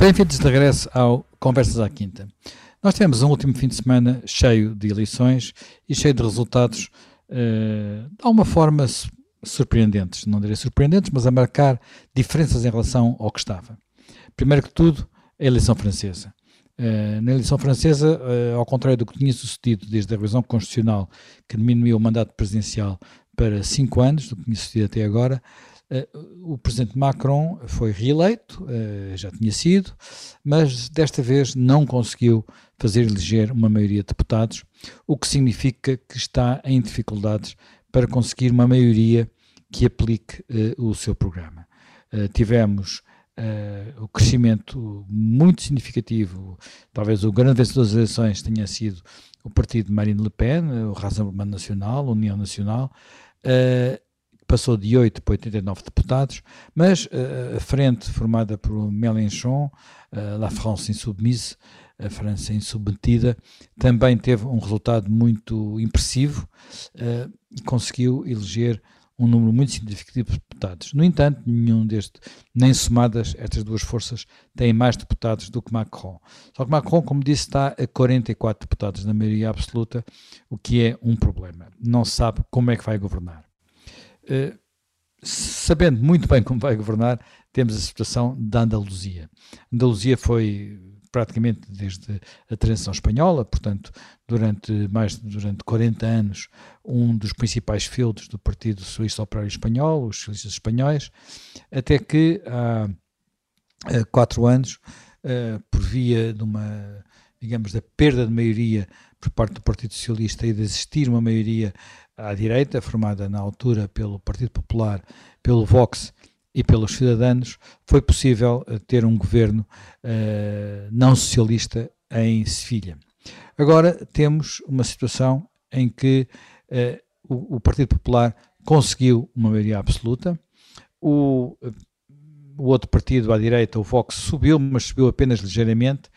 Bem-vindos de regresso ao Conversas à Quinta. Nós tivemos um último fim de semana cheio de eleições e cheio de resultados, uh, de alguma forma surpreendentes. Não direi surpreendentes, mas a marcar diferenças em relação ao que estava. Primeiro que tudo, a eleição francesa. Uh, na eleição francesa, uh, ao contrário do que tinha sucedido desde a revisão constitucional, que diminuiu o mandato presidencial para cinco anos, do que tinha sucedido até agora, o presidente Macron foi reeleito, uh, já tinha sido, mas desta vez não conseguiu fazer eleger uma maioria de deputados, o que significa que está em dificuldades para conseguir uma maioria que aplique uh, o seu programa. tivemos o crescimento muito significativo, talvez o grande vencedor das eleições tenha sido o partido de Marine Le Pen, o Rassemblement Nacional, a União Nacional, passou de 8 para 89 deputados, mas uh, a frente formada por Mélenchon, uh, La France Insoumise, a França insubmetida, também teve um resultado muito impressivo uh, e conseguiu eleger um número muito significativo de deputados. No entanto, nenhum deste, nem somadas, estas duas forças têm mais deputados do que Macron. Só que Macron, como disse, está a 44 deputados na maioria absoluta, o que é um problema. Não se sabe como é que vai governar. Eh, sabendo muito bem como vai governar, temos a situação da Andaluzia. Andaluzia foi praticamente desde a transição espanhola, portanto, durante mais durante 40 anos, um dos principais feudos do Partido Socialista Operário Espanhol, os socialistas espanhóis, até que há, há quatro anos, uh, por via de uma, digamos, da perda de maioria por parte do Partido Socialista e de existir uma maioria à direita, formada na altura pelo Partido Popular, pelo Vox e pelos Cidadanos, foi possível eh, ter um governo uh, não socialista em Sevilha. Agora temos uma situação em que uh, o, o, Partido Popular conseguiu uma maioria absoluta, o, o outro partido à direita, o Vox, subiu, mas subiu apenas ligeiramente,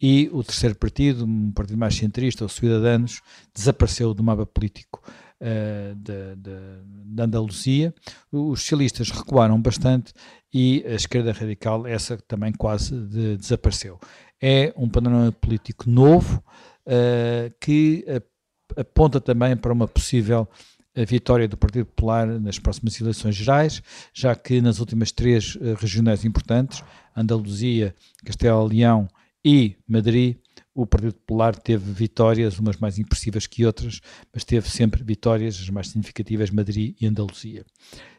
e o terceiro partido, um partido mais centrista, os Cidadanos, desapareceu do mapa político da, da, Andaluzia. Os socialistas recuaram bastante e a esquerda radical, essa também quase de, desapareceu. É um panorama político novo uh, que aponta também para uma possível a vitória do Partido Popular nas próximas eleições gerais, já que nas últimas três uh, regionais importantes, Andaluzia, Castelo-Leão e Madrid, o Partido Popular teve vitórias, umas mais impressivas que outras, mas teve sempre vitórias, as mais significativas, Madrid e Andaluzia.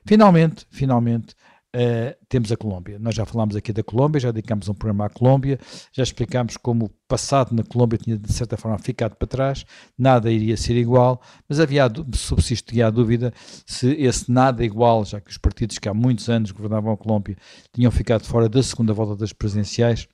Finalmente, finalmente, uh, temos a Colômbia. Nós já falámos aqui da Colômbia, já dedicámos um programa à Colômbia, já explicámos como o passado na Colômbia tinha, de certa forma, ficado para trás, nada iria ser igual, mas havia, subsistia a dúvida se esse nada igual, já que os partidos que há muitos anos governavam a Colômbia tinham ficado fora da segunda volta das presidenciais,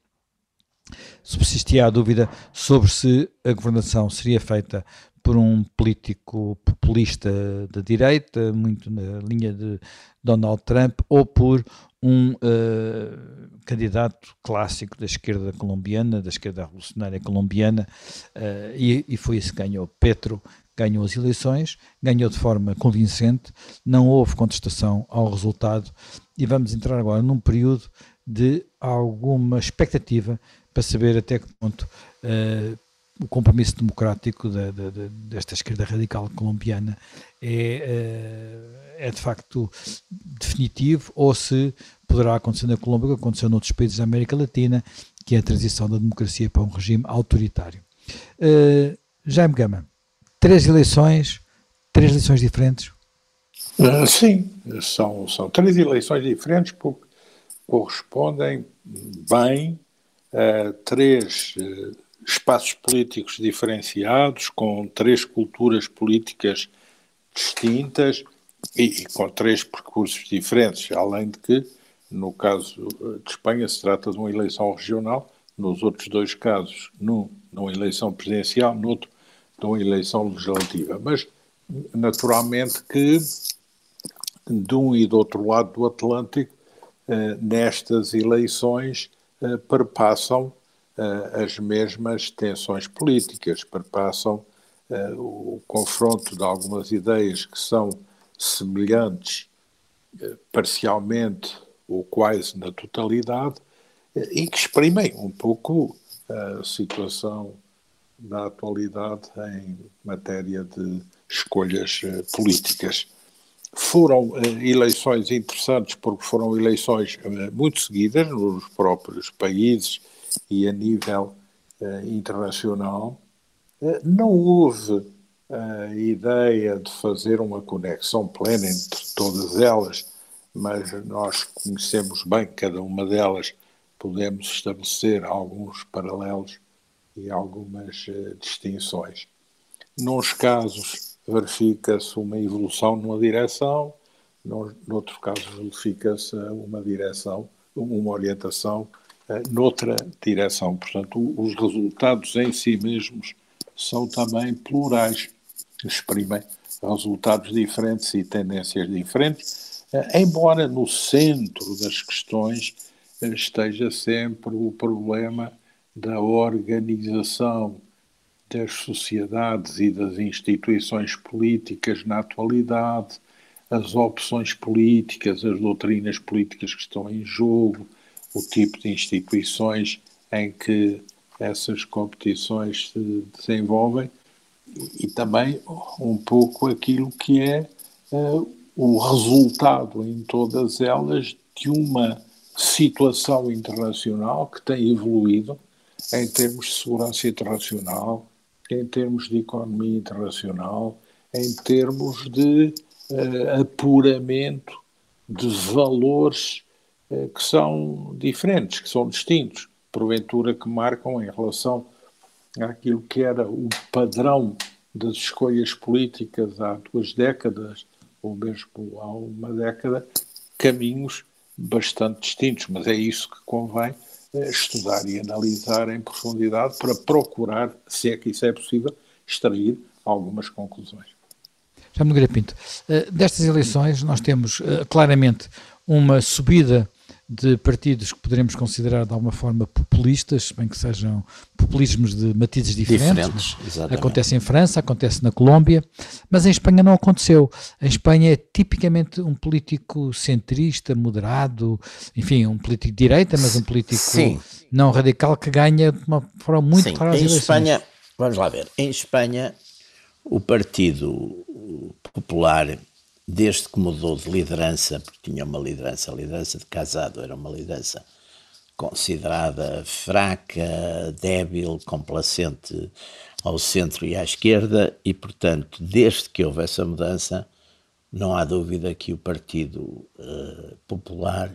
subsistia a dúvida sobre se a governação seria feita por um político populista da direita, muito na linha de Donald Trump, ou por um uh, candidato clássico da esquerda colombiana, da esquerda revolucionária colombiana, uh, e, e, foi isso que ganhou. Petro ganhou as eleições, ganhou de forma convincente, não houve contestação ao resultado, e vamos entrar agora num período de alguma expectativa para saber até que ponto uh, o compromisso democrático desta esquerda radical colombiana é, uh, é de facto definitivo ou se poderá acontecer na Colômbia, que aconteceu noutros países da América Latina, que é a transição da democracia para um regime autoritário. Uh, Jaime Gama, três eleições, três eleições diferentes? Sim, são, são três eleições diferentes porque correspondem bem três uh, espaços políticos diferenciados, com três culturas políticas distintas e, e, com três percursos diferentes, além de que, no caso eh, de Espanha, se trata de uma eleição regional, nos outros dois casos, num, numa eleição presidencial, no outro, de uma eleição legislativa. Mas, naturalmente, que de um e do outro lado do Atlântico, eh, nestas eleições, perpassam uh, as mesmas tensões políticas, perpassam uh, o confronto de algumas ideias que são semelhantes parcialmente ou quase na totalidade e que exprimem um pouco a situação da atualidade em matéria de escolhas políticas. Foram eleições interessantes porque foram eleições muito seguidas nos próprios países e a nível internacional. Não houve a ideia de fazer uma conexão plena entre todas elas, mas nós conhecemos bem cada uma delas, podemos estabelecer alguns paralelos e algumas uh, distinções. Nos casos, verifica-se uma evolução numa direção, no, noutros casos, verifica-se uma direção, uma orientação uh, noutra direção. Portanto, os resultados em si mesmos são também plurais exprimem resultados diferentes e tendências diferentes, eh, embora no centro das questões eh, esteja sempre o problema da organização das sociedades e das instituições políticas na atualidade, as opções políticas, as doutrinas políticas que estão em jogo, o tipo de instituições em que essas competições se desenvolvem e também um pouco aquilo que é uh, o resultado em todas elas de uma situação internacional que tem evoluído em termos de segurança internacional, em termos de economia internacional, em termos de uh, apuramento de valores uh, que são diferentes, que são distintos, porventura que marcam em relação àquilo que era o padrão das escolhas políticas há duas décadas, ou mesmo há uma década, caminhos bastante distintos, mas é isso que convém estudar e analisar em profundidade para procurar, se é que isso é possível, extrair algumas conclusões. Já me Pinto, eh, destas eleições nós temos eh, claramente uma subida de partidos que poderemos considerar de alguma forma populistas, bem que sejam populismos de matizes diferentes. diferentes acontece em França, acontece na Colômbia, mas em Espanha não aconteceu. Em Espanha é tipicamente um político centrista, moderado, enfim, um político de direita, mas um político Sim. não radical que ganha de uma forma muito Sim. clara em eleições. Espanha, vamos lá ver, em Espanha o Partido Popular desde que mudou de liderança, porque tinha uma liderança, a liderança de Casado era uma liderança considerada fraca, débil, complacente ao centro e à esquerda, e portanto, desde que houve essa mudança, não há dúvida que o Partido uh, Popular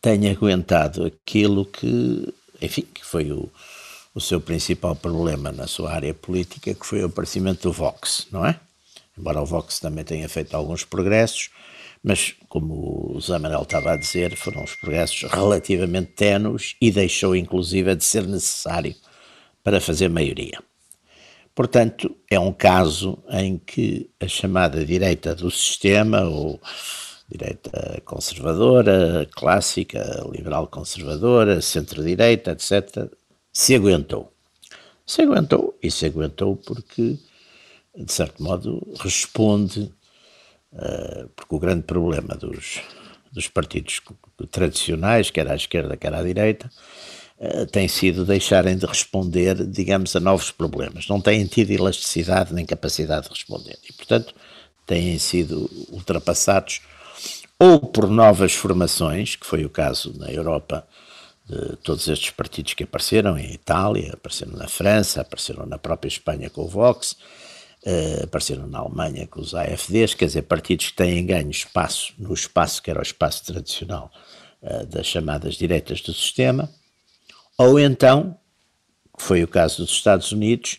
tenha aguentado aquilo que, enfim, que foi o, o seu principal problema na sua área política, que foi o aparecimento do Vox, não é? Embora o Vox também tenha feito alguns progressos, mas como o Zé Manuel estava a dizer, foram os progressos relativamente ténues e deixou inclusive de ser necessário para fazer maioria. Portanto, é um caso em que a chamada direita do sistema, ou direita conservadora, clássica, liberal conservadora, centro-direita, etc., se aguentou. Se aguentou, e se aguentou porque de certo modo, responde, uh, porque o grande problema dos, dos partidos tradicionais, quer à esquerda, quer à direita, uh, tem sido deixarem de responder, digamos, a novos problemas. Não têm tido elasticidade nem capacidade de responder. E, portanto, têm sido ultrapassados ou por novas formações, que foi o caso na Europa de todos estes partidos que apareceram em Itália, apareceram na França, apareceram na própria Espanha com o Vox, Uh, apareceram na Alemanha com os AFDs, quer dizer, partidos que têm ganho espaço no espaço que era o espaço tradicional uh, das chamadas direitas do sistema, ou então, que foi o caso dos Estados Unidos,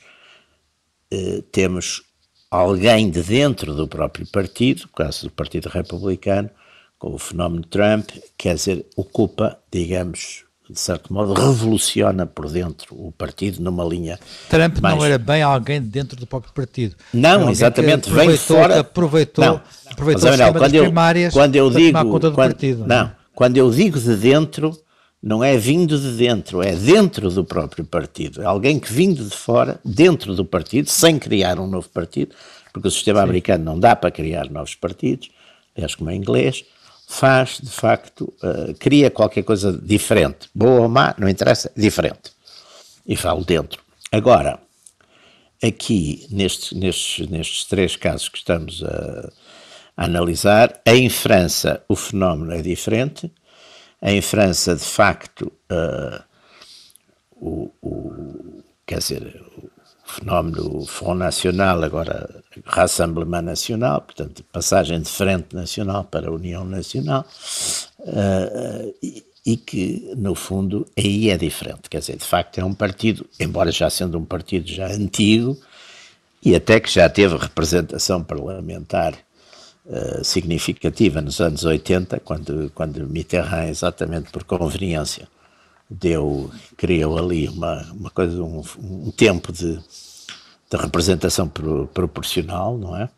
uh, temos alguém de dentro do próprio partido, o caso do Partido Republicano, com o fenómeno Trump, quer dizer, ocupa, digamos, de certo modo, revoluciona por dentro o partido numa linha. Trump mais... não era bem alguém dentro do próprio partido. Não, exatamente, vem fora. Aproveitou, não. aproveitou Mas, não, quando eu, primárias quando eu digo, quando, partido, não, não, quando eu digo de dentro, não é vindo de dentro, é dentro do próprio partido. É alguém que vindo de fora, dentro do partido, sem criar um novo partido, porque o sistema Sim. americano não dá para criar novos partidos, aliás, como é inglês, faz, de facto, uh, cria qualquer coisa diferente. Boa ou má, não interessa, diferente. E falo dentro. Agora, aqui, nestes, nestes, nestes três casos que estamos a, a analisar, em França o fenómeno é diferente. Em França, de facto, uh, o, o, quer dizer, fenómeno Front Nacional, agora Rassemblement Nacional, portanto, passagem de Frente Nacional para União Nacional, uh, e, e, que, no fundo, aí é diferente. Quer dizer, de facto, é um partido, embora já sendo um partido já antigo, e até que já teve representação parlamentar uh, significativa nos anos 80, quando, quando Mitterrand, exatamente por conveniência, deu, criou ali uma, uma coisa, um, um tempo de, de representação pro, proporcional, não é?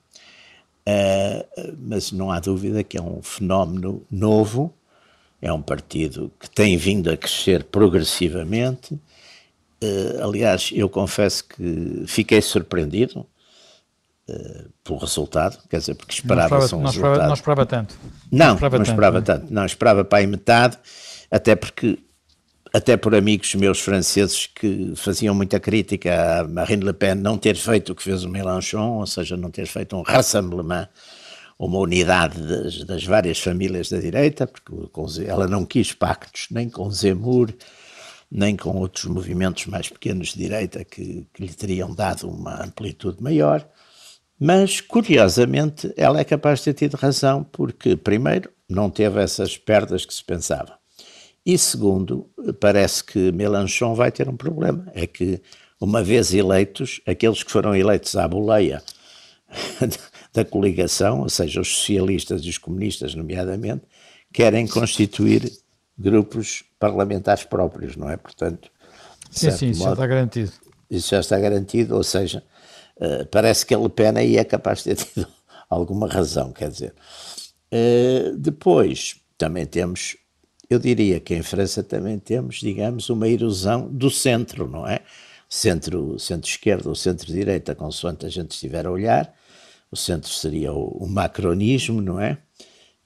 Uh, mas não há dúvida que é um fenómeno novo, é um partido que tem vindo a crescer progressivamente. Uh, aliás, eu confesso que fiquei surpreendido uh, pelo resultado, quer dizer, porque esperava-se um não resultado. Esperava, não esperava tanto. Não, não esperava, não esperava tanto, tanto. Não, esperava para aí metade, até porque até por amigos meus franceses que faziam muita crítica a Marine Le Pen não ter feito o que fez o Mélenchon, ou seja, não ter feito um rassemblement, uma unidade das, das várias famílias da direita, porque ela não quis pactos nem com Zemmour, nem com outros movimentos mais pequenos de direita que, que lhe teriam dado uma amplitude maior. Mas, curiosamente, ela é capaz de ter tido razão, porque, primeiro, não teve essas perdas que se pensava. E segundo, parece que Melanchon vai ter um problema, é que uma vez eleitos, aqueles que foram eleitos à boleia da coligação, ou seja, os socialistas e os comunistas, nomeadamente, querem constituir grupos parlamentares próprios, não é? Portanto, sim, sim, isso modo, já está garantido. Isso já está garantido, ou seja, uh, parece que a Le Pen aí é capaz de ter tido alguma razão, quer dizer. Uh, depois, também temos eu diria que em França também temos, digamos, uma erosão do centro, não é? Centro, centro-esquerda ou centro-direita, consoante a gente estiver a olhar. O centro seria o, o macronismo, não é?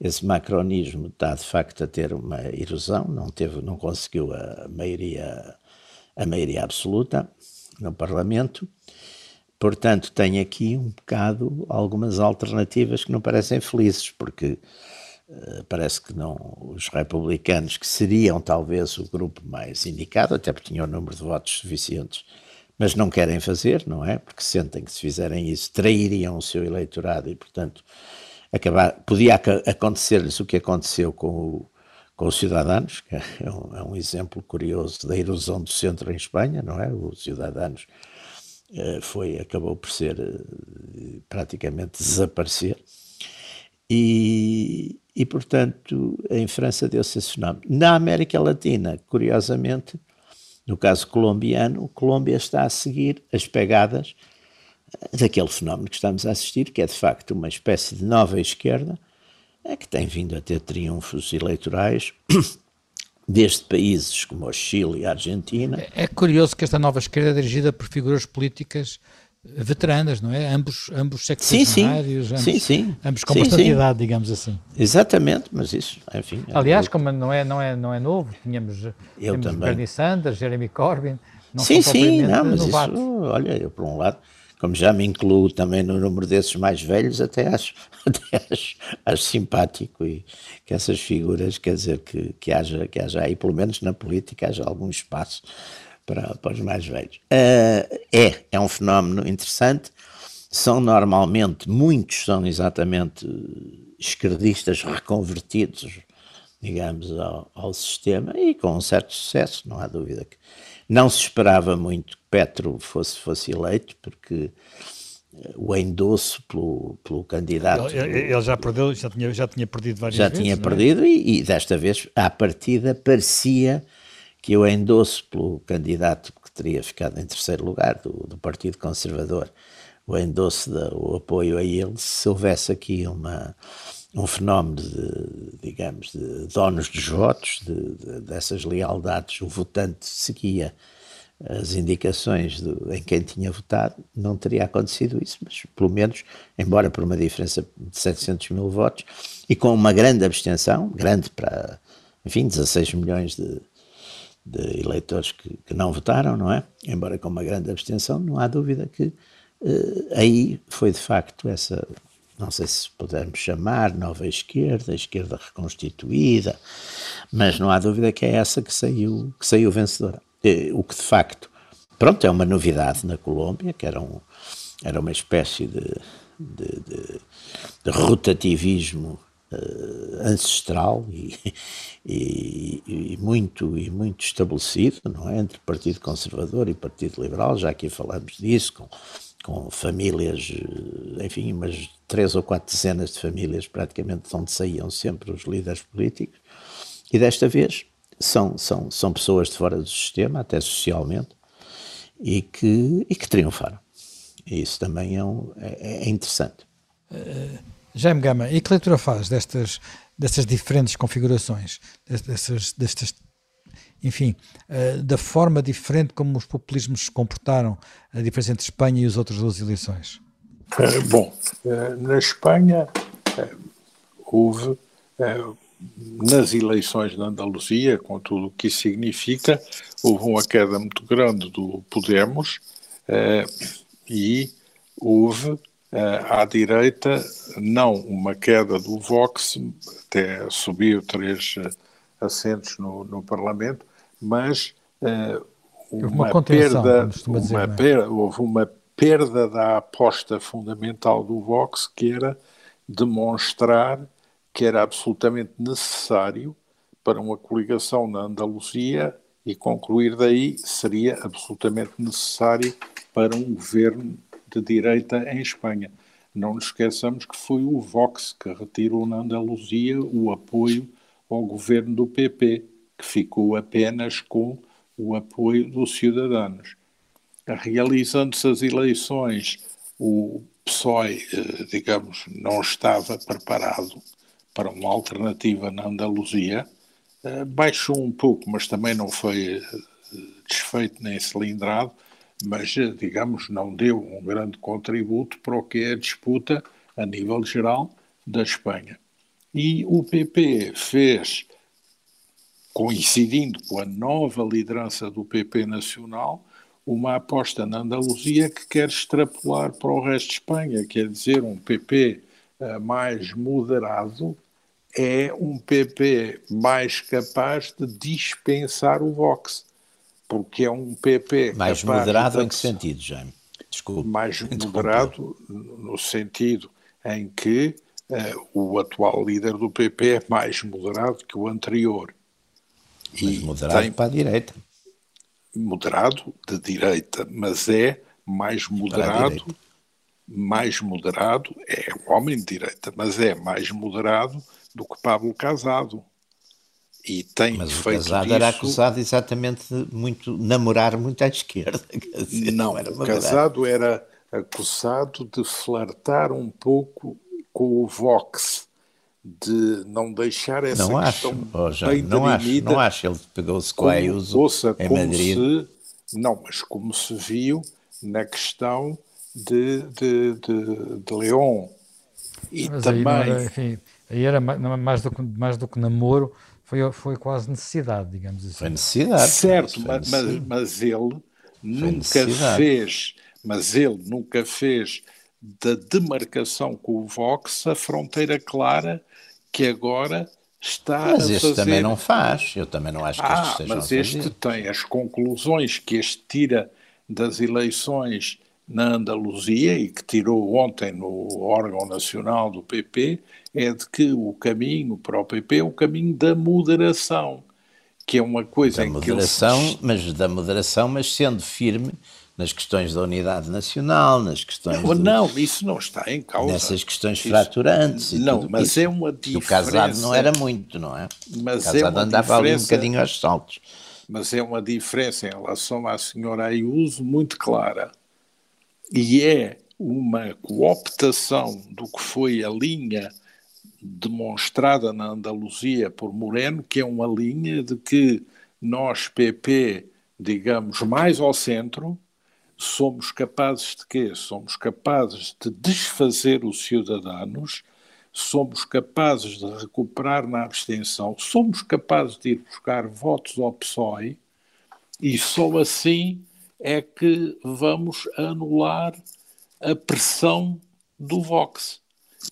Esse macronismo está de facto a ter uma erosão, não teve, não conseguiu a maioria, a maioria absoluta no Parlamento. Portanto, tem aqui um bocado algumas alternativas que não parecem felizes, porque parece que não os republicanos, que seriam talvez o grupo mais indicado, até porque tinham o número de votos suficientes, mas não querem fazer, não é? Porque sentem que se fizerem isso trairiam o seu eleitorado e, portanto, acabar, podia acontecer-lhes o que aconteceu com, o, com os Cidadanos, que é um, é um, exemplo curioso da erosão do centro em Espanha, não é? Os Cidadanos eh, foi, acabou por ser eh, praticamente desaparecer. E, e, portanto, em França deu-se esse fenómeno. Na América Latina, curiosamente, no caso colombiano, Colômbia está a seguir as pegadas daquele fenómeno que estamos a assistir, que é de facto uma espécie de nova esquerda, é que tem vindo a ter triunfos eleitorais desde países como o Chile e a Argentina. É, é curioso que esta nova esquerda é dirigida por figuras políticas veteranas, não é? Ambos, ambos sexagenários, ambos, sim, sim. ambos com sim, bastante sim. idade, digamos assim. Exatamente, mas isso, enfim. É Aliás, como não é, não, é, não é novo, tínhamos, eu tínhamos também. Bernie Sanders, Jeremy Corbyn, não sim, sim, não, mas novatos. isso, olha, eu por um lado, como já me incluo também no número desses mais velhos, até acho, até acho, acho simpático e que essas figuras, quer dizer, que, que, haja, que haja aí, pelo menos na política, haja algum espaço para, para os mais velhos. Uh, é, é um fenómeno interessante. São normalmente, muitos são exatamente esquerdistas reconvertidos, digamos, ao, ao sistema e com um certo sucesso, não há dúvida que não se esperava muito que Petro fosse, fosse eleito, porque o endosso pelo, pelo candidato. Ele, ele, já perdeu, já tinha, já tinha perdido várias já vezes. Já tinha é? perdido e, e, desta vez, à partida, parecia que eu endosso pelo candidato que teria ficado em terceiro lugar, do, do Partido Conservador, o endosso, de, o apoio a ele, se houvesse aqui uma, um fenómeno de, digamos, de donos dos votos, de, de, dessas lealdades, o votante seguia as indicações em quem tinha votado, não teria acontecido isso, mas pelo menos, embora por uma diferença de 700 mil votos e com uma grande abstenção, grande para, enfim, 16 milhões de, de eleitores que, que, não votaram, não é? Embora com uma grande abstenção, não há dúvida que uh, aí foi de facto essa, não sei se pudermos chamar nova esquerda, esquerda reconstituída, mas não há dúvida que é essa que saiu, que saiu vencedora. Eh, o que de facto, pronto, é uma novidade na Colômbia, que era, um, era uma espécie de, de, de, de rotativismo ancestral e, e, e, muito, e muito estabelecido, não é? Entre Partido Conservador e Partido Liberal, já aqui falamos disso, com, com famílias, eh, enfim, umas três ou quatro dezenas de famílias praticamente de onde saíam sempre os líderes políticos, e desta vez são, são, são pessoas de fora do sistema, até socialmente, e que, e que triunfaram. Isso também é, um, é, é interessante. Uh, Jaime Gama, e que leitura faz destas, destas diferentes configurações, destas, destas enfim, uh, da forma diferente como os populismos se comportaram, a diferença entre Espanha e as outras duas eleições? Uh, bom, na Espanha houve nas eleições na Andaluzia, com tudo o que isso significa, houve uma queda muito grande do Podemos e houve à direita não uma queda do Vox, até subiu três eh, assentos no, no Parlamento, mas eh, uma, uma perda, uma dizer, é? perda, houve uma perda da aposta fundamental do Vox, que era demonstrar que era absolutamente necessário para uma coligação na Andaluzia e concluir daí seria absolutamente necessário para um governo de direita em Espanha. Não nos esqueçamos que foi o Vox que retirou na Andaluzia o apoio ao governo do PP, que ficou apenas com o apoio dos cidadãos. Realizando-se as eleições, o PSOE, eh, digamos, não estava preparado para uma alternativa na Andaluzia. Uh, baixou um pouco, mas também não foi uh, desfeito nem cilindrado, mas, digamos, não deu um grande contributo para o que é a disputa a nível geral da Espanha. E o PP fez, coincidindo com a nova liderança do PP nacional, uma aposta na Andaluzia que quer extrapolar para o resto de Espanha, quer dizer, um PP mais moderado, é um PP mais capaz de dispensar o Vox, porque é um PP mais moderado de... em que sentido, Jaime? Desculpe. Mais moderado no sentido em que uh, o atual líder do PP é mais moderado que o anterior. Mas e moderado tem... para a direita. Moderado de direita, mas é mais moderado mais moderado, é um homem de direita, mas é mais moderado do que Pablo Casado. E tem Mas o Casado disso... era acusado exatamente de muito, namorar muito à esquerda. Dizer, não, era o Casado era acusado de flertar um pouco com o Vox, de não deixar essa não questão acho, oh, já, bem não acho, não acho, ele pegou-se com a Ayuso ouça, em como Madrid. Se, não, mas como se viu na questão de, de, de, de León. E mas também... Era, enfim, Aí era mais do que, mais do que namoro, foi, foi quase necessidade, digamos assim. Foi necessidade. Certo, mas, mas, mas ele nunca fez, mas ele nunca fez da demarcação com o Vox a fronteira clara que agora está mas a este também não faz, eu também não acho que ah, este seja mas este tem as conclusões que este tira das eleições na Andaluzia e que tirou ontem no órgão nacional do PP é de que o caminho para o PP é o caminho da moderação, que é uma coisa da em moderação, que ele... mas da moderação, mas sendo firme nas questões da unidade nacional, nas questões não, do, não isso não está em causa. Nessas questões isso, fraturantes. não, tudo, mas isso. é uma diferença. O casado não era muito, não é? Mas o casado é andava ali um bocadinho aos saltos. Mas é uma diferença em relação à senhora Ayuso muito clara. E é uma cooptação do que foi a linha demonstrada na Andaluzia por Moreno, que é uma linha de que nós, PP, digamos, mais ao centro, somos capazes de quê? Somos capazes de desfazer os cidadãos, somos capazes de recuperar na abstenção, somos capazes de ir buscar votos ao PSOE e só assim é que vamos anular a pressão do Vox.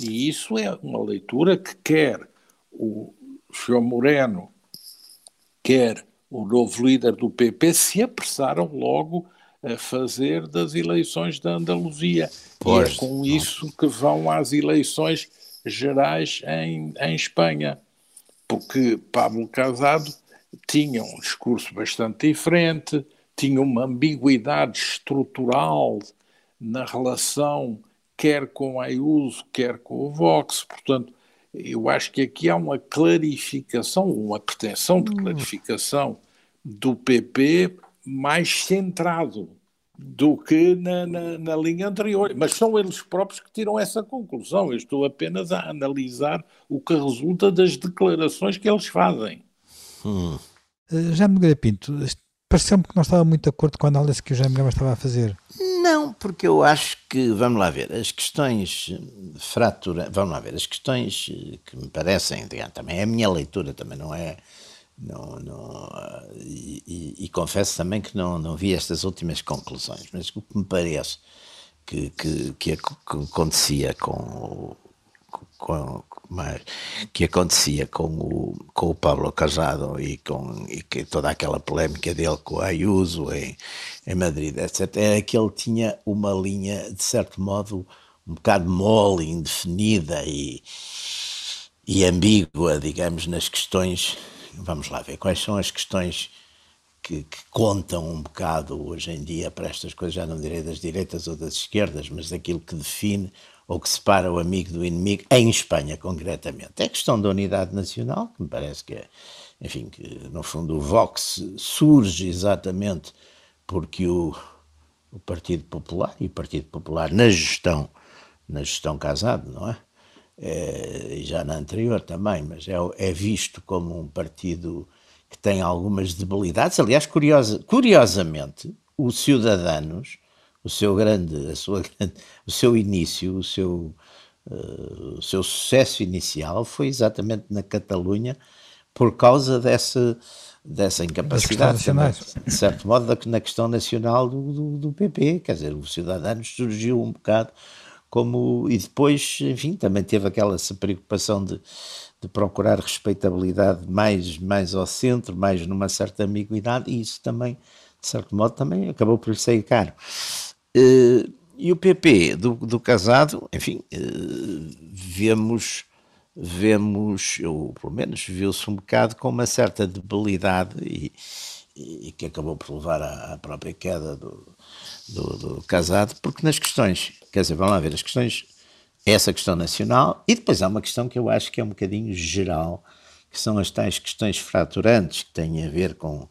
E isso é uma leitura que quer o João Moreno, quer o novo líder do PP se apressaram logo a fazer das eleições da Andaluzia. Pois, e é com isso que vão às eleições gerais em, em Espanha. Porque Pablo Casado tinha um discurso bastante diferente, tinha uma ambiguidade estrutural na relação quer com a Ayuso, quer com o Vox, portanto, eu acho que aqui há uma clarificação, uma pretensão de hum. clarificação do PP mais centrado do que na, na, na, linha anterior. Mas são eles próprios que tiram essa conclusão. Eu estou apenas a analisar o que resulta das declarações que eles fazem. Hum. Uh, já me Pinto, pareceu-me que não estava muito de acordo com a análise que o Jaime Gama estava a fazer. Não, porque eu acho que, vamos lá ver, as questões fratura, vamos lá ver, as questões que me parecem, digamos, também é a minha leitura, também não é, não, não e, e, e, confesso também que não, não vi estas últimas conclusões, mas o que me parece que, que, que acontecia com, com, mas que acontecia com o, com o Pablo Casado e com e que toda aquela polémica dele com a Ayuso em, em Madrid, etc., era que ele tinha uma linha, de certo modo, um bocado mole, indefinida e, e ambígua, digamos, nas questões. Vamos lá ver quais são as questões que, que, contam um bocado hoje em dia para estas coisas, já não direi das direitas ou das esquerdas, mas daquilo que define ou que separa o amigo do inimigo, em Espanha concretamente. É questão da unidade nacional, que me parece que é, enfim, que no fundo o Vox surge exatamente porque o, o Partido Popular, e o Partido Popular na gestão, na gestão casado, não é? é já na anterior também, mas é, é visto como um partido que tem algumas debilidades. Aliás, curiosa, curiosamente, os Ciudadanos o seu grande, a sua grande, o seu início, o seu, uh, o seu sucesso inicial foi exatamente na Catalunha por causa dessa, dessa incapacidade, também, de certo modo, na questão nacional do, do, do, PP. Quer dizer, o Cidadanos surgiu um bocado como. E depois, enfim, também teve aquela preocupação de, de procurar respeitabilidade mais, mais ao centro, mais numa certa ambiguidade, e isso também, de certo modo, também acabou por sair caro. Uh, e o PP do, do Casado, enfim, uh, vemos, vemos, ou pelo menos viu-se um bocado com uma certa debilidade e, e que acabou por levar à, à própria queda do, do, do, Casado, porque nas questões, quer dizer, vamos lá ver, as questões, essa questão nacional, e depois há uma questão que eu acho que é um bocadinho geral, que são as tais questões fraturantes que têm a ver com,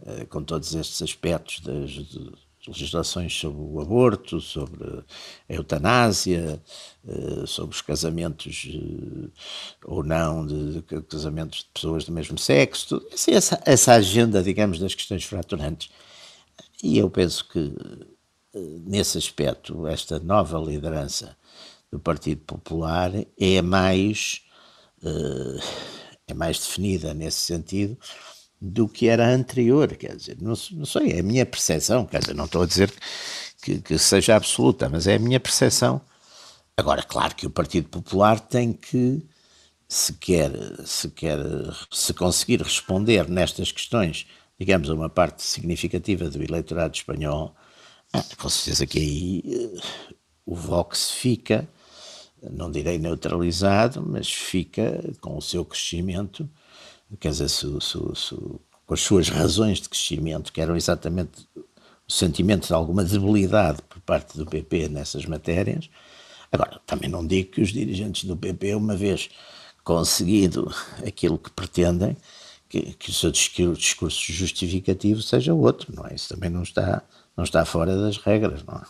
uh, com todos estes aspectos das, legislações sobre o aborto, sobre a eutanásia, eh, sobre os casamentos eh, ou não de, casamentos de pessoas do mesmo sexo, assim, essa, essa agenda, digamos, das questões fraturantes. E eu penso que, eh, nesse aspecto, esta nova liderança do Partido Popular é mais, é mais definida nesse sentido do que era anterior, quer dizer, não, não sei, é a minha percepção, quer dizer, não estou a dizer que, que, seja absoluta, mas é a minha percepção. Agora, claro que o Partido Popular tem que, se quer, se quer, se conseguir responder nestas questões, digamos, a uma parte significativa do eleitorado espanhol, ah, com certeza que aí uh, o Vox fica, não direi neutralizado, mas fica com o seu crescimento quer dizer, su, su, su, com as suas razões de crescimento, que eram exatamente o sentimento de alguma debilidade por parte do PP nessas matérias. Agora, também não digo que os dirigentes do PP, uma vez conseguido aquilo que pretendem, que, que o seu discurso justificativo seja outro, não é? Isso também não está, não está fora das regras, não é?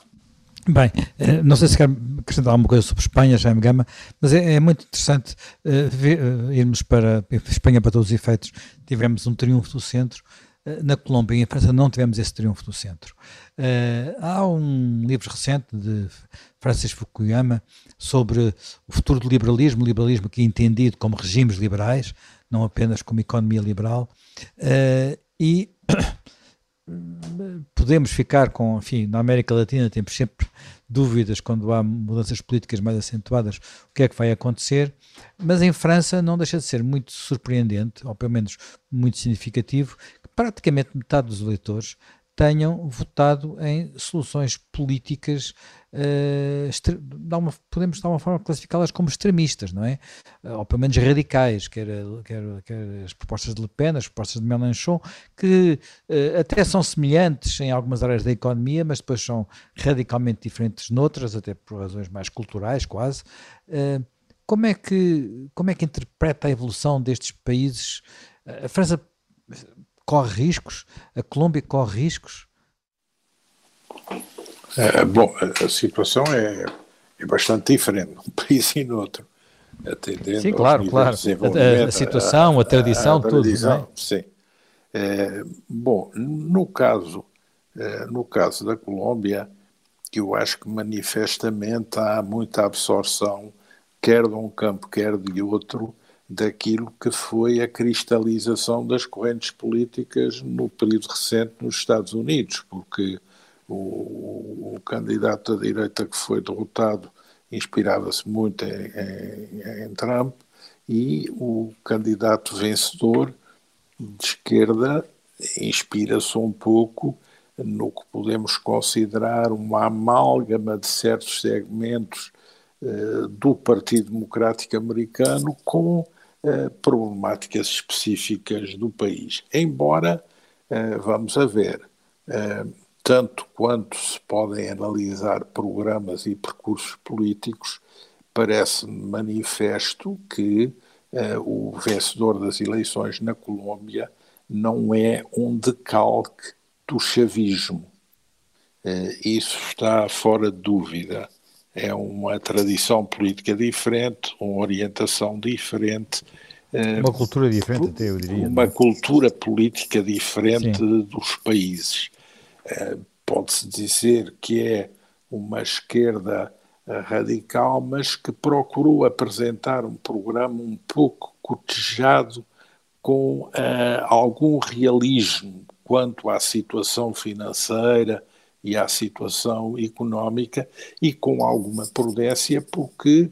Bem, eh, não sei se quer acrescentar alguma coisa sobre Espanha, Jaime Gama, mas é, é muito interessante uh, ver, uh, irmos para Espanha para todos os efeitos. Tivemos um triunfo do centro, Uh, na Colômbia e em França não tivemos esse triunfo do centro. Há um livro recente de Francis Fukuyama sobre o futuro do liberalismo, liberalismo que é entendido como regimes liberais, não apenas como economia liberal, e podemos ficar com, enfim, na América Latina temos sempre dúvidas quando há mudanças políticas mais acentuadas, o que é que vai acontecer, mas em França não deixa de ser muito surpreendente, ou pelo menos muito significativo, que praticamente metade dos eleitores tenham votado em soluções políticas, uh, podemos de alguma forma classificá-las como extremistas, não é? Uh, ou pelo menos radicais, quer, quer, quer, as propostas de Le Pen, as propostas de Mélenchon, que uh, até são semelhantes em algumas áreas da economia, mas depois são radicalmente diferentes noutras, até por razões mais culturais quase. como, é que, como é que interpreta a evolução destes países? A França corre riscos? A Colômbia corre riscos? É, bom, a situação é, é bastante diferente num país e no outro. Atendendo sim, claro, claro. A, a, situação, a, a tradição, a, tradição, tudo. É? Sim. É, bom, no caso, é, no caso da Colômbia, que eu acho que manifestamente há muita absorção, quer de um campo, quer de outro, daquilo que foi a cristalização das correntes políticas no período recente nos Estados Unidos, porque o, o candidato da direita que foi derrotado inspirava-se muito em, em, em, Trump e o candidato vencedor de esquerda inspira-se um pouco no que podemos considerar uma amálgama de certos segmentos uh, do Partido Democrático Americano com eh, problemáticas específicas do país. Embora, uh, vamos a ver, uh, tanto quanto se podem analisar programas e percursos políticos, parece-me manifesto que o vencedor das eleições na Colômbia não é um decalque do chavismo. Isso está fora de dúvida é uma tradição política diferente, uma orientação diferente. Eh, uma cultura diferente, até eu diria. Uma não? cultura política diferente Sim. dos países. Eh, pode-se dizer que é uma esquerda eh, radical, mas que procurou apresentar um programa um pouco cotejado com uh, algum realismo quanto à situação financeira, e à situação económica e com alguma prudência, porque,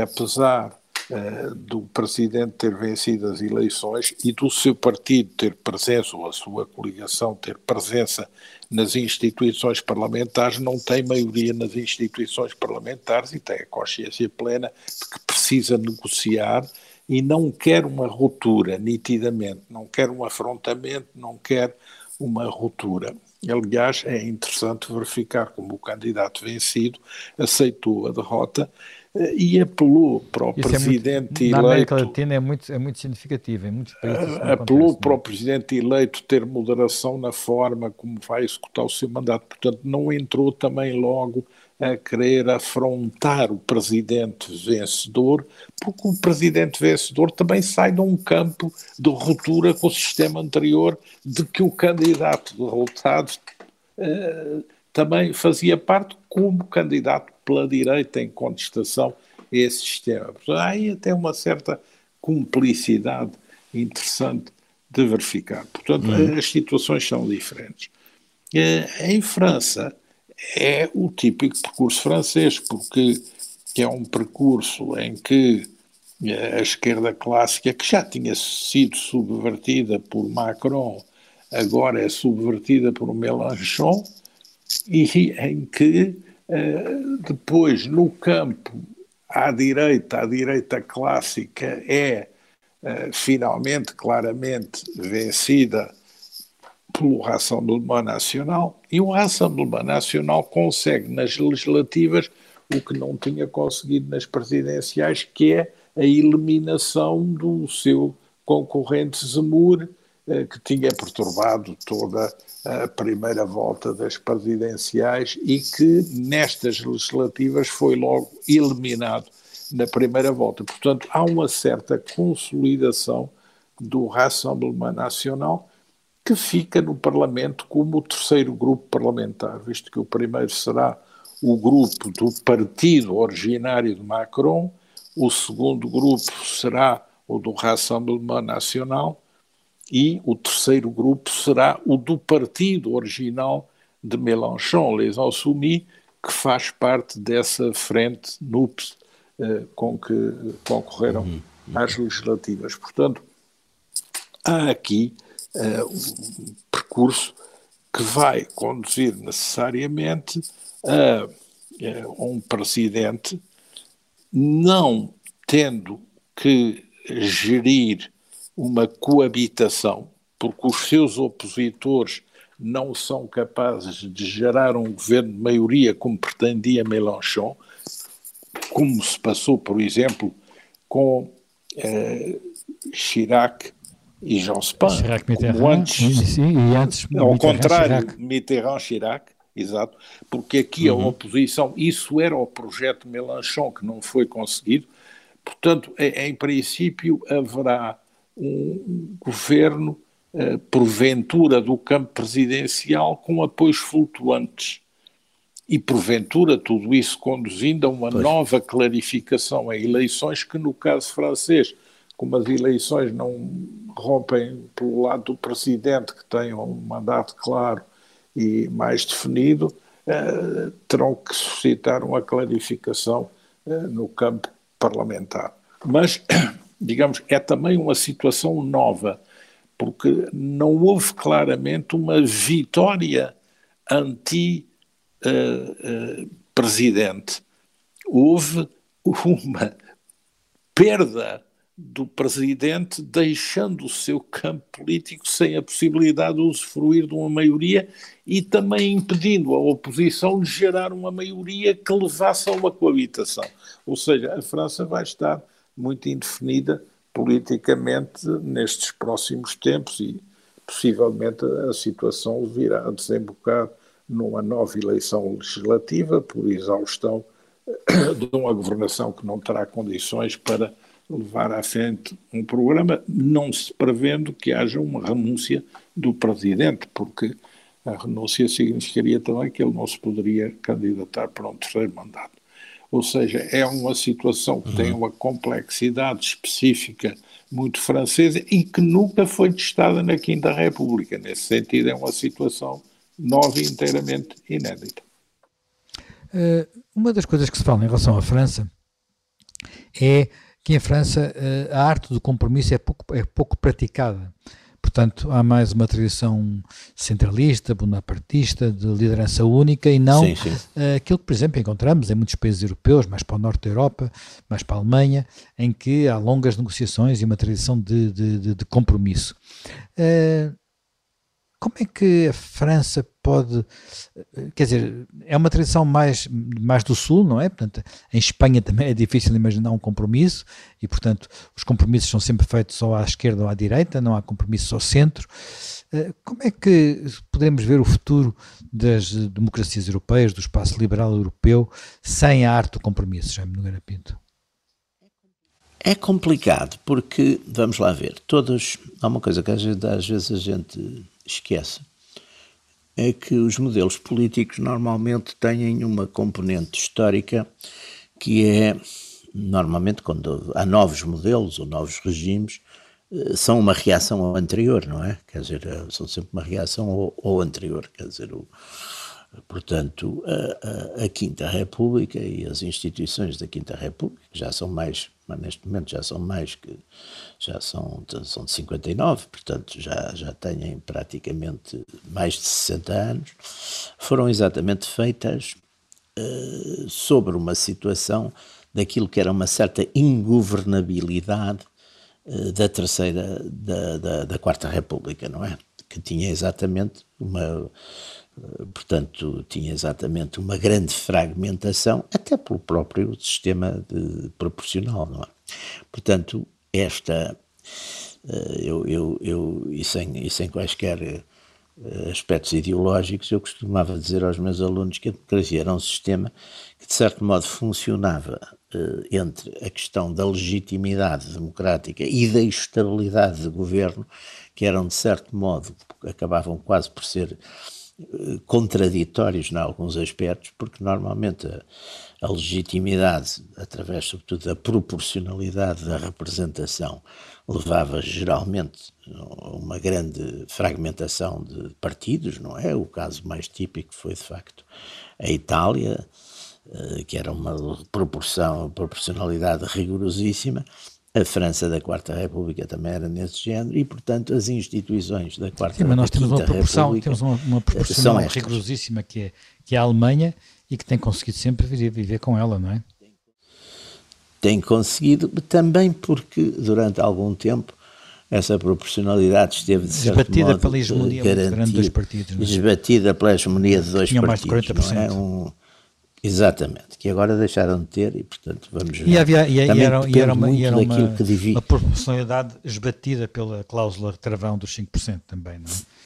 apesar uh, do presidente ter vencido as eleições e do seu partido ter presença, ou a sua coligação ter presença nas instituições parlamentares, não tem maioria nas instituições parlamentares e tem a consciência plena de que precisa negociar e não quer uma ruptura, nitidamente, não quer um afrontamento, não quer uma ruptura. Aliás, é interessante verificar como o candidato vencido aceitou a derrota eh, e apelou para o Isso presidente é muito, eleito. Na América Latina é muito, é muito significativo, em muitos países. apelou acontece, para o presidente eleito ter moderação na forma como vai executar o seu mandato. Portanto, não entrou também logo a querer afrontar o presidente vencedor, porque o presidente vencedor também sai de um campo de ruptura com o sistema anterior, de que o candidato derrotado eh, também fazia parte como candidato pela direita em contestação a esse sistema. Há aí até uma certa cumplicidade interessante de verificar. Portanto, uhum. as situações são diferentes. Eh, em França, é o típico percurso francês, porque é um percurso em que a esquerda clássica, que já tinha sido subvertida por Macron, agora é subvertida por Mélenchon, e em que eh, depois no campo à direita, a direita clássica é eh, finalmente, claramente vencida pelo Rassemblement Nacional e o Rassemblement Nacional consegue nas legislativas o que não tinha conseguido nas presidenciais, que é a eliminação do seu concorrente Zemmour, eh, que tinha perturbado toda a primeira volta das presidenciais e que nestas legislativas foi logo eliminado na primeira volta. Portanto, há uma certa consolidação do Rassemblement Nacional que fica no Parlamento como o terceiro grupo parlamentar, visto que o primeiro será o grupo do partido originário de Macron, o segundo grupo será o do Rassemblement Nacional e o terceiro grupo será o do partido original de Mélenchon, Les Insoumis, que faz parte dessa frente NUPS eh, com que concorreram uhum. às legislativas. Portanto, há aqui uh, um percurso que vai conduzir necessariamente a, a um presidente não tendo que gerir uma coabitação, porque os seus opositores não são capazes de gerar um governo de maioria como pretendia Mélenchon, como se passou, por exemplo, com eh, Chirac e Jospin. Chirac Mitterrand, antes, sim, e antes ao contrário, Chirac. Mitterrand Chirac, exato, porque aqui uhum. a oposição, isso era o projeto Mélenchon que não foi conseguido, portanto, em, princípio haverá um governo, uh, porventura, do campo presidencial com apoios flutuantes. E, porventura, tudo isso conduzindo a uma pois. nova clarificação em eleições que, no caso francês, como as eleições não rompem pelo lado do presidente, que tem um mandato claro e mais definido, eh, terão que suscitar uma clarificação eh, no campo parlamentar. Mas, digamos, é também uma situação nova, porque não houve claramente uma vitória anti-presidente. Eh, houve uma perda do presidente deixando o seu campo político sem a possibilidade de usufruir de uma maioria e também impedindo a oposição de gerar uma maioria que levasse a uma coabitação. Ou seja, a França vai estar muito indefinida politicamente nestes próximos tempos e possivelmente a situação virá a desembocar numa nova eleição legislativa por exaustão de uma governação que não terá condições para levar à frente um programa, não se prevendo que haja uma renúncia do presidente, porque a renúncia significaria também que ele não se poderia candidatar para um terceiro mandato. Ou seja, é uma situação que uhum. tem uma complexidade específica muito francesa e que nunca foi testada na Quinta República. Nesse sentido, é uma situação nova e inteiramente inédita. Uh, uma das coisas que se fala em relação à França é que em França eh, a arte do compromisso é pouco, é pouco praticada. Portanto, há mais uma tradição centralista, bonapartista, de liderança única e não sim, sim. Uh, aquilo que, por exemplo, encontramos em muitos países europeus, mais para o norte da Europa, mais para a Alemanha, em que há longas negociações e uma tradição de, de, de, de compromisso. Uh, como é que a França pode, quer dizer, é uma tradição mais, mais do Sul, não é? Portanto, em Espanha também é difícil imaginar um compromisso e, portanto, os compromissos são sempre feitos só à esquerda ou à direita, não há compromissos ao centro. Eh, como é que podemos ver o futuro das democracias europeias, do espaço liberal europeu, sem a arte do compromisso, Jaime Nogueira Pinto? É complicado porque, vamos lá ver, todos, há uma coisa que às vezes a gente esquece é que os modelos políticos normalmente têm uma componente histórica que é, normalmente, quando há novos modelos ou novos regimes, eh, são uma reação ao anterior, não é? Quer dizer, eh, são sempre uma reação ao, ao anterior. Quer dizer, o, portanto, a, a, a, Quinta República e as instituições da Quinta República já são mais neste momento já são mais que, já são, são de 59, portanto já, já têm praticamente mais de 60 anos, foram exatamente feitas uh, sobre uma situação daquilo que era uma certa ingovernabilidade uh, da terceira, da, da, da Quarta República, não é? Que tinha exatamente uma portanto, tinha exatamente uma grande fragmentação, até pelo próprio sistema de, proporcional, não é? Portanto, esta, eh, eu, eu, eu e, sem, e sem quaisquer eh, aspectos ideológicos, eu costumava dizer aos meus alunos que a democracia era um sistema que, de certo modo, funcionava eh, entre a questão da legitimidade democrática e da estabilidade de governo, que eram, de certo modo, acabavam quase por ser contraditórios em alguns aspectos, porque normalmente a, a, legitimidade, através sobretudo da proporcionalidade da representação, levava geralmente a uma grande fragmentação de partidos, não é? O caso mais típico foi de facto a Itália, eh, que era uma proporção, proporcionalidade rigorosíssima, a França da Quarta República também era nesse género e, portanto, as instituições da Quarta Sim, mas nós temos uma proporção, República temos uma, uma proporção rigorosíssima que é, que é a Alemanha e que tem conseguido sempre viver, viver com ela, não é? Tem conseguido, também porque durante algum tempo essa proporcionalidade esteve de certo Esbatida modo pela hegemonia garantida, de dois partidos. Não é? Pela hegemonia de dois Tinha partidos. mais de 40%. Não é? um, Exatamente, que agora deixaram de ter e, portanto, vamos ver. E, havia, e, e era, e era uma, e era uma, uma proporcionalidade esbatida pela cláusula travão dos 5% também, não é?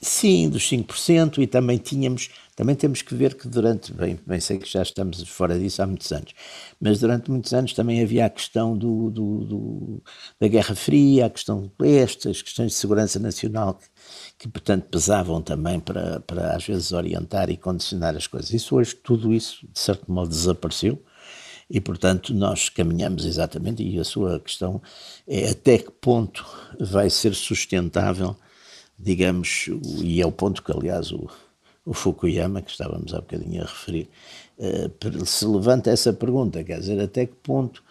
Sim, dos 5%, e também tínhamos, também temos que ver que durante, bem, bem sei que já estamos fora disso há muitos anos, mas durante muitos anos também havia a questão do, do, do da Guerra Fria, a questão do leste, as questões de segurança nacional que, que portanto pesavam também para, para às vezes orientar e condicionar as coisas. Isso hoje, tudo isso, de certo modo, desapareceu e, portanto, nós caminhamos exatamente, e a sua questão é até que ponto vai ser sustentável, digamos, e é o ponto que, aliás, o, o Fukuyama, que estávamos há bocadinho a referir, eh, se levanta essa pergunta, quer dizer, até que ponto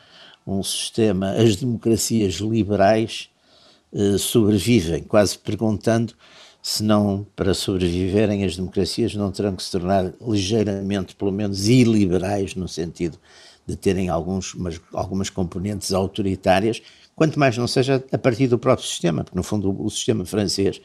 um sistema, as democracias liberais sobrevivem, quase perguntando se não para sobreviverem as democracias não terão que se tornar ligeiramente, pelo menos, iliberais no sentido de terem alguns, mas, algumas componentes autoritárias, quanto mais não seja a partir do próprio sistema, porque no fundo o, sistema francês,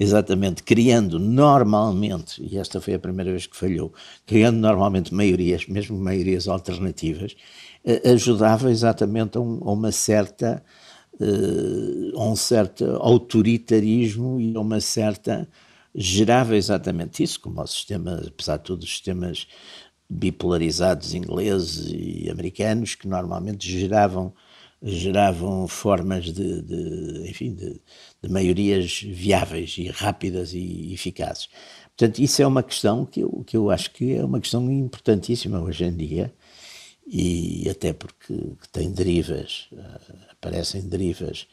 exatamente criando normalmente, e esta foi a primeira vez que falhou, criando normalmente maiorias, mesmo maiorias alternativas, eh, ajudava exatamente a, a uma certa a um certo autoritarismo e a uma certa. gerava exatamente isso, como o sistema, apesar de tudo, os sistemas bipolarizados ingleses e americanos, que normalmente geravam geravam formas de, de enfim, de, de, maiorias viáveis e rápidas e eficazes. Portanto, isso é uma questão que eu, que eu acho que é uma questão importantíssima hoje em dia, e até porque tem derivas, uh, aparecem derivas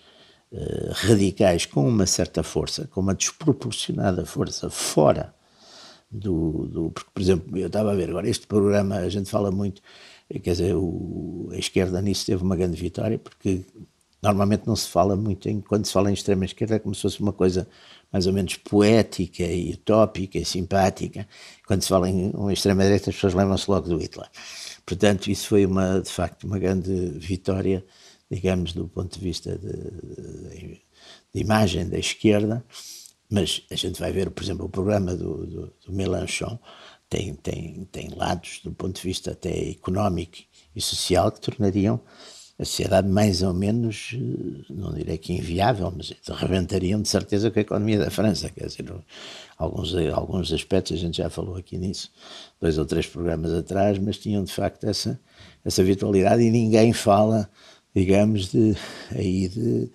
uh, radicais com uma certa força, com uma desproporcionada força fora do, do, Porque, por exemplo, eu estava a ver agora, este programa, a gente fala muito, quer dizer, o, a esquerda nisso teve uma grande vitória, porque normalmente não se fala muito em. Quando se fala em extrema esquerda é como se fosse uma coisa mais ou menos poética e utópica e simpática. Quando se fala em uma extrema direita, as pessoas lembram-se logo do Hitler. Portanto, isso foi uma, de facto uma grande vitória, digamos, do ponto de vista de, de, de imagem da esquerda, mas a gente vai ver, por exemplo, o programa do, do, do tem, tem, tem lados, do ponto de vista até económico e social, que tornariam a sociedade mais ou menos, eh, não direi que inviável, mas rebentariam de certeza com a economia da França, quer dizer, alguns, alguns aspectos, a gente já falou aqui nisso, dois ou três programas atrás, mas tinham de facto essa, essa virtualidade e ninguém fala, digamos, de, aí de,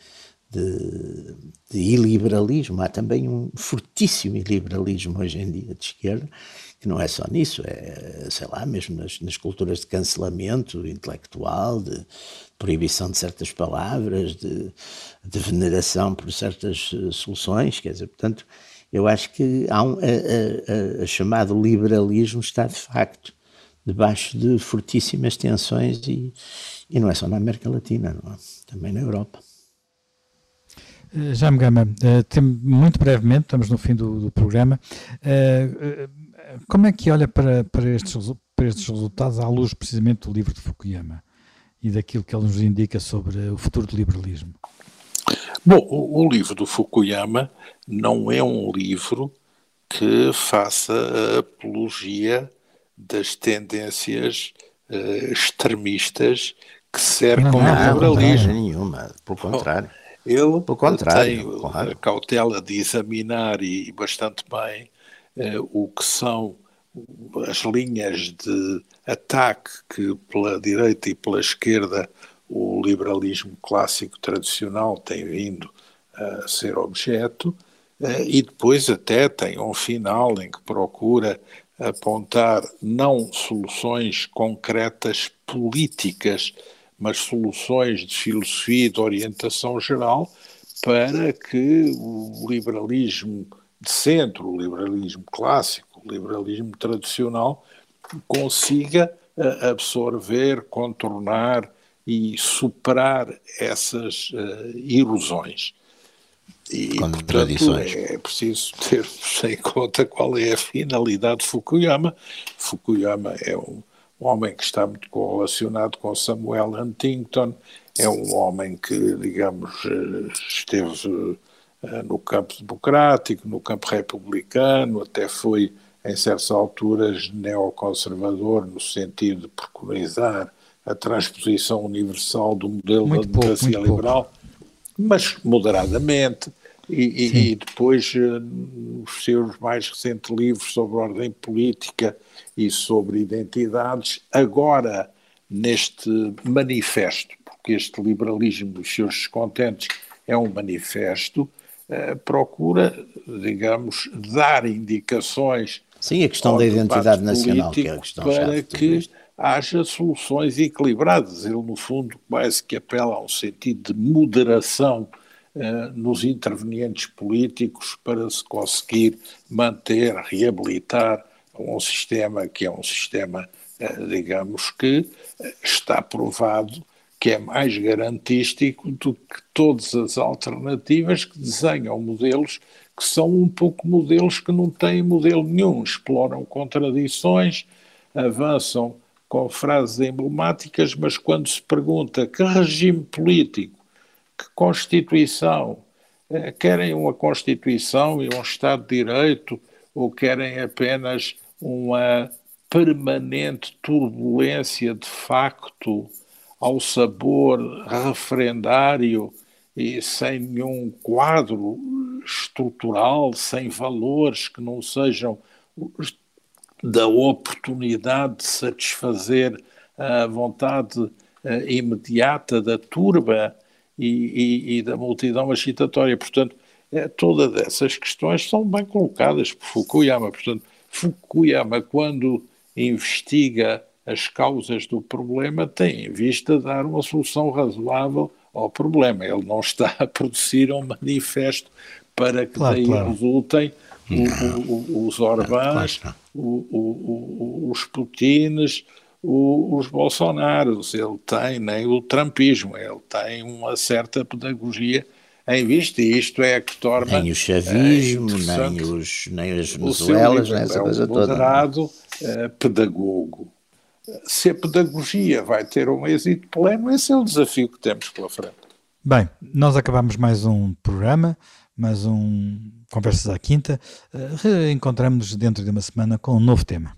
de, de iliberalismo, há também um fortíssimo iliberalismo hoje em dia de esquerda, que não é só nisso, é, sei lá, mesmo nas, nas culturas de cancelamento intelectual, de proibição de certas palavras, de, de veneração por certas uh, soluções, quer dizer, portanto, eu acho que há um, a, a, a, chamado liberalismo está de facto debaixo de fortíssimas tensões e, e não é só na América Latina, é? também na Europa. Uh, Jaime Gama, uh, muito brevemente, estamos no fim do, do programa, como é que olha para, para, estes, para estes resultados à luz precisamente do livro de Fukuyama e daquilo que ele nos indica sobre o futuro do liberalismo? Bom, o, o livro do Fukuyama não é um livro que faça a apologia das tendências uh, extremistas que cercam não, não, o liberalismo. Não, nenhuma, pelo contrário. Ele pelo contrário, tem claro. a cautela de examinar e bastante bem eh, o que são as linhas de ataque que pela direita e pela esquerda o liberalismo clássico tradicional tem vindo a ser objeto, eh, e depois até tem um final em que procura apontar não soluções concretas políticas, mas soluções de filosofia e de orientação geral para que o liberalismo de centro, o liberalismo clássico, liberalismo tradicional, consiga eh, absorver, contornar e superar essas uh, ilusões. E, portanto, é preciso ter em conta qual é a finalidade de Fukuyama. Fukuyama é um, um homem que está muito correlacionado com Samuel Huntington, é um homem que, digamos, eh, esteve eh, no campo democrático, no campo republicano, até foi, em certas alturas, neoconservador, no sentido de preconizar a transposição universal do modelo muito da democracia pouco, liberal, pouco. mas moderadamente. E, e, depois, eh, nos seus mais recentes livros sobre ordem política e sobre identidades, agora neste manifesto, porque este liberalismo dos seus descontentes é um manifesto, eh, procura, digamos, dar indicações. Sim, a questão da identidade nacional, que é a questão para que haja soluções equilibradas. Ele, no fundo, quase que apela a um sentido de moderação eh, nos intervenientes políticos para se conseguir manter, reabilitar um sistema que é um sistema, eh, digamos que está provado que é mais garantístico do que todas as alternativas que desenham modelos que são um pouco modelos que não têm modelo nenhum, exploram contradições, avançam com frases emblemáticas, mas quando se pergunta que regime político, que Constituição, eh, querem uma Constituição e um Estado de Direito ou querem apenas uma permanente turbulência de facto ao sabor referendário e sem nenhum quadro estrutural, sem valores que não sejam da oportunidade de satisfazer a vontade eh, imediata da turba e, e, e da multidão agitatória. Portanto, é, todas essas questões são bem colocadas por Fukuyama. Portanto, Fukuyama, quando investiga as causas do problema, tem em vista dar uma solução razoável ao problema. Ele não está a produzir um manifesto para que claro, daí claro. resultem o, o, os Orbáns, claro, os Putines, os Bolsonaros. Ele tem nem o Trumpismo, ele tem uma certa pedagogia em vista, e isto é que torna. Nem o chavismo, é nem, os, nem as Venezuelas, nem essa é coisa um moderado, toda. Uh, pedagogo se a pedagogia vai ter um êxito pleno, esse é o desafio que temos pela frente. Bem, nós acabamos mais um programa, mais um Conversas à Quinta. Uh, Reencontramos-nos dentro de uma semana com um novo tema.